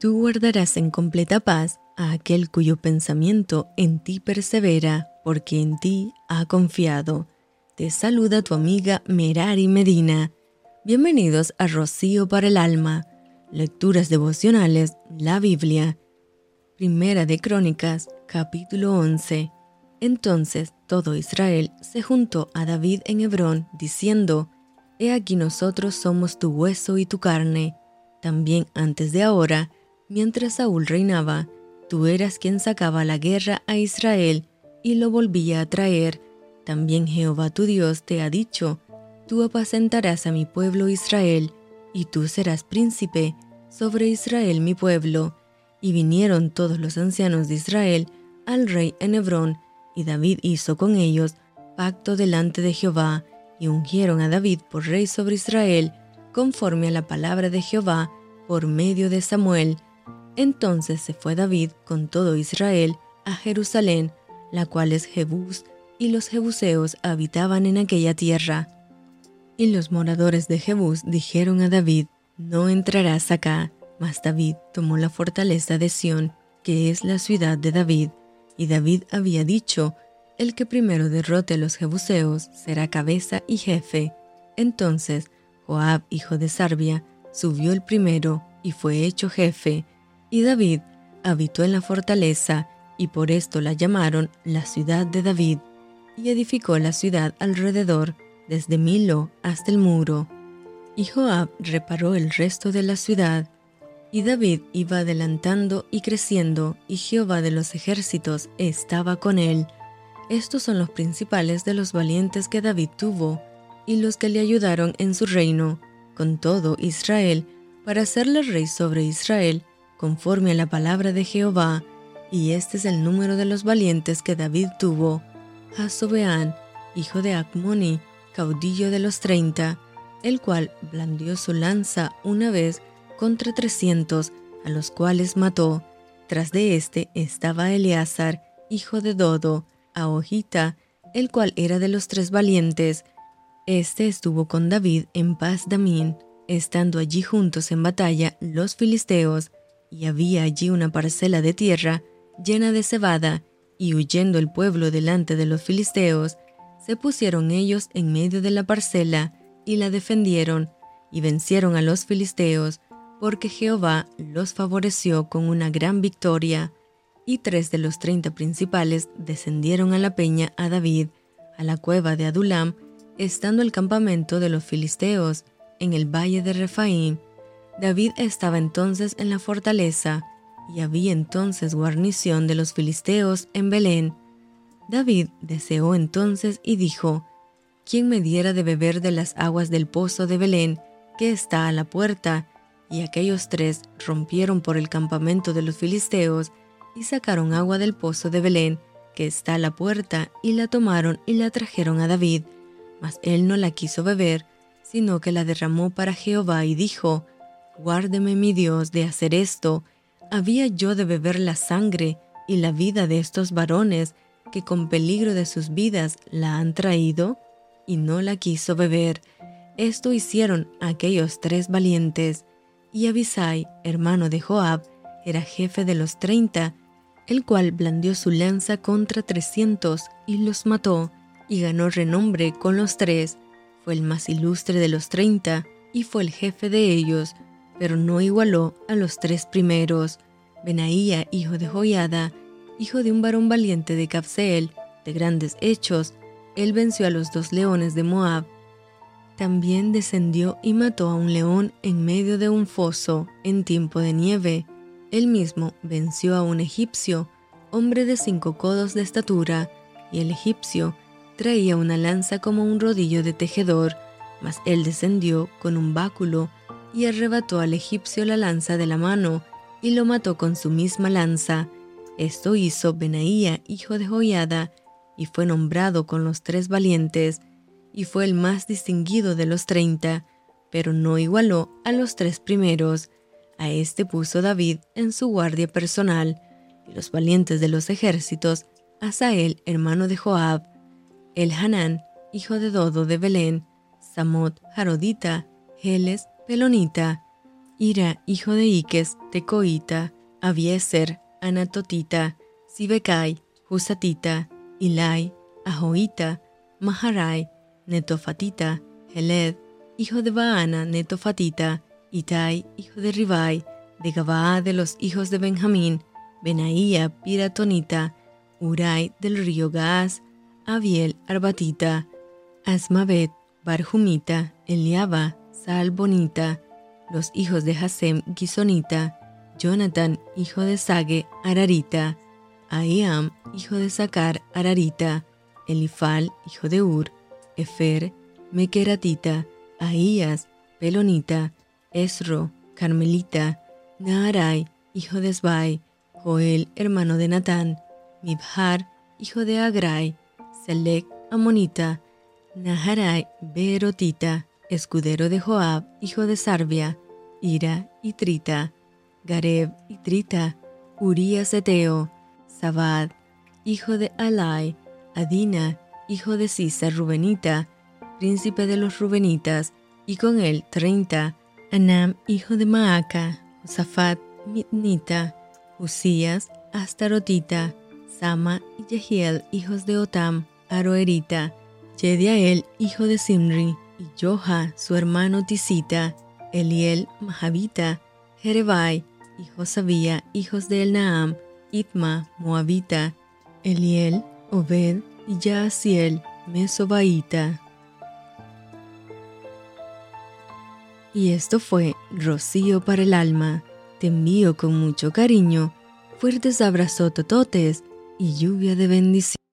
Tú guardarás en completa paz a aquel cuyo pensamiento en ti persevera, porque en ti ha confiado. Te saluda tu amiga Merari Medina. Bienvenidos a Rocío para el Alma, Lecturas Devocionales, la Biblia. Primera de Crónicas, capítulo 11. Entonces todo Israel se juntó a David en Hebrón, diciendo, He aquí nosotros somos tu hueso y tu carne. También antes de ahora, mientras Saúl reinaba, tú eras quien sacaba la guerra a Israel y lo volvía a traer. También Jehová tu Dios te ha dicho, Tú apacentarás a mi pueblo Israel, y tú serás príncipe sobre Israel mi pueblo. Y vinieron todos los ancianos de Israel al rey en Hebrón, y David hizo con ellos pacto delante de Jehová, y ungieron a David por rey sobre Israel, conforme a la palabra de Jehová, por medio de Samuel. Entonces se fue David con todo Israel a Jerusalén, la cual es Jebús, y los jebuseos habitaban en aquella tierra. Y los moradores de Jebús dijeron a David, No entrarás acá. Mas David tomó la fortaleza de Sión, que es la ciudad de David, y David había dicho, El que primero derrote a los jebuseos será cabeza y jefe. Entonces Joab, hijo de Sarbia, subió el primero y fue hecho jefe, y David habitó en la fortaleza, y por esto la llamaron la ciudad de David, y edificó la ciudad alrededor, desde Milo hasta el muro. Y Joab reparó el resto de la ciudad, y David iba adelantando y creciendo, y Jehová de los ejércitos estaba con él. Estos son los principales de los valientes que David tuvo, y los que le ayudaron en su reino, con todo Israel, para hacerle rey sobre Israel, conforme a la palabra de Jehová, y este es el número de los valientes que David tuvo. Hasobeán, hijo de Acmoni, caudillo de los treinta, el cual blandió su lanza una vez contra trescientos, a los cuales mató. Tras de éste estaba Eleazar, hijo de Dodo, a el cual era de los tres valientes. Este estuvo con David en paz Damín, estando allí juntos en batalla los filisteos, y había allí una parcela de tierra llena de cebada, y huyendo el pueblo delante de los filisteos, se pusieron ellos en medio de la parcela y la defendieron, y vencieron a los filisteos, porque Jehová los favoreció con una gran victoria. Y tres de los treinta principales descendieron a la peña a David, a la cueva de Adulam, estando el campamento de los filisteos, en el valle de Refaim. David estaba entonces en la fortaleza, y había entonces guarnición de los filisteos en Belén. David deseó entonces y dijo, ¿Quién me diera de beber de las aguas del pozo de Belén, que está a la puerta? Y aquellos tres rompieron por el campamento de los filisteos y sacaron agua del pozo de Belén, que está a la puerta, y la tomaron y la trajeron a David. Mas él no la quiso beber, sino que la derramó para Jehová y dijo, Guárdeme mi Dios de hacer esto. ¿Había yo de beber la sangre y la vida de estos varones que con peligro de sus vidas la han traído? Y no la quiso beber. Esto hicieron aquellos tres valientes y Abisai, hermano de Joab, era jefe de los treinta, el cual blandió su lanza contra trescientos y los mató, y ganó renombre con los tres. Fue el más ilustre de los treinta, y fue el jefe de ellos, pero no igualó a los tres primeros. Benaía, hijo de Joiada, hijo de un varón valiente de Capseel, de grandes hechos, él venció a los dos leones de Moab, también descendió y mató a un león en medio de un foso en tiempo de nieve. Él mismo venció a un egipcio, hombre de cinco codos de estatura, y el egipcio traía una lanza como un rodillo de tejedor, mas él descendió con un báculo y arrebató al egipcio la lanza de la mano y lo mató con su misma lanza. Esto hizo Benaía, hijo de Joiada, y fue nombrado con los tres valientes, y fue el más distinguido de los treinta, pero no igualó a los tres primeros. A este puso David en su guardia personal, y los valientes de los ejércitos, Asael, hermano de Joab, el Hanán, hijo de Dodo de Belén, Samot, Jarodita, Heles, Pelonita, Ira, hijo de Iques, Tecoita, Abieser, Anatotita, Sibekai, Husatita, Ilai, Ahoita, Maharai, Netofatita, Heled, hijo de Baana, Netofatita, Itai, hijo de Ribai, de Gabaa de los hijos de Benjamín, Benaía, Piratonita, Urai del río Gaaz, Abiel, Arbatita, Asmavet, Barjumita, Eliaba, Salbonita, los hijos de Hasem, Gisonita, Jonathan, hijo de Sage, Ararita, Aiam, hijo de Sacar, Ararita, Elifal, hijo de Ur, Efer, Mequeratita, Ahías, Pelonita, Esro, Carmelita, Naharai, hijo de Esbai, Joel, hermano de Natán, Mibhar, hijo de Agrai, Selec, Amonita, Naharai, Berotita, escudero de Joab, hijo de Sarbia, Ira y Trita, Gareb y Trita, Urías Eteo, Sabad, hijo de Alai, Adina, hijo de Sisa Rubenita, príncipe de los Rubenitas, y con él treinta, Anam, hijo de Maaca, Josafat, Mitnita, Usías, Astarotita, Sama y Jehiel, hijos de Otam, Aroerita, Jediael, hijo de Simri, y Joha, su hermano Tisita, Eliel, Mahavita, Jerebai, y Josabía, hijos de Elnaam, Itma, Moabita, Eliel, Obed y Yaasiel, Mesobaita. Y esto fue Rocío para el alma. Te envío con mucho cariño, fuertes abrazos tototes y lluvia de bendición.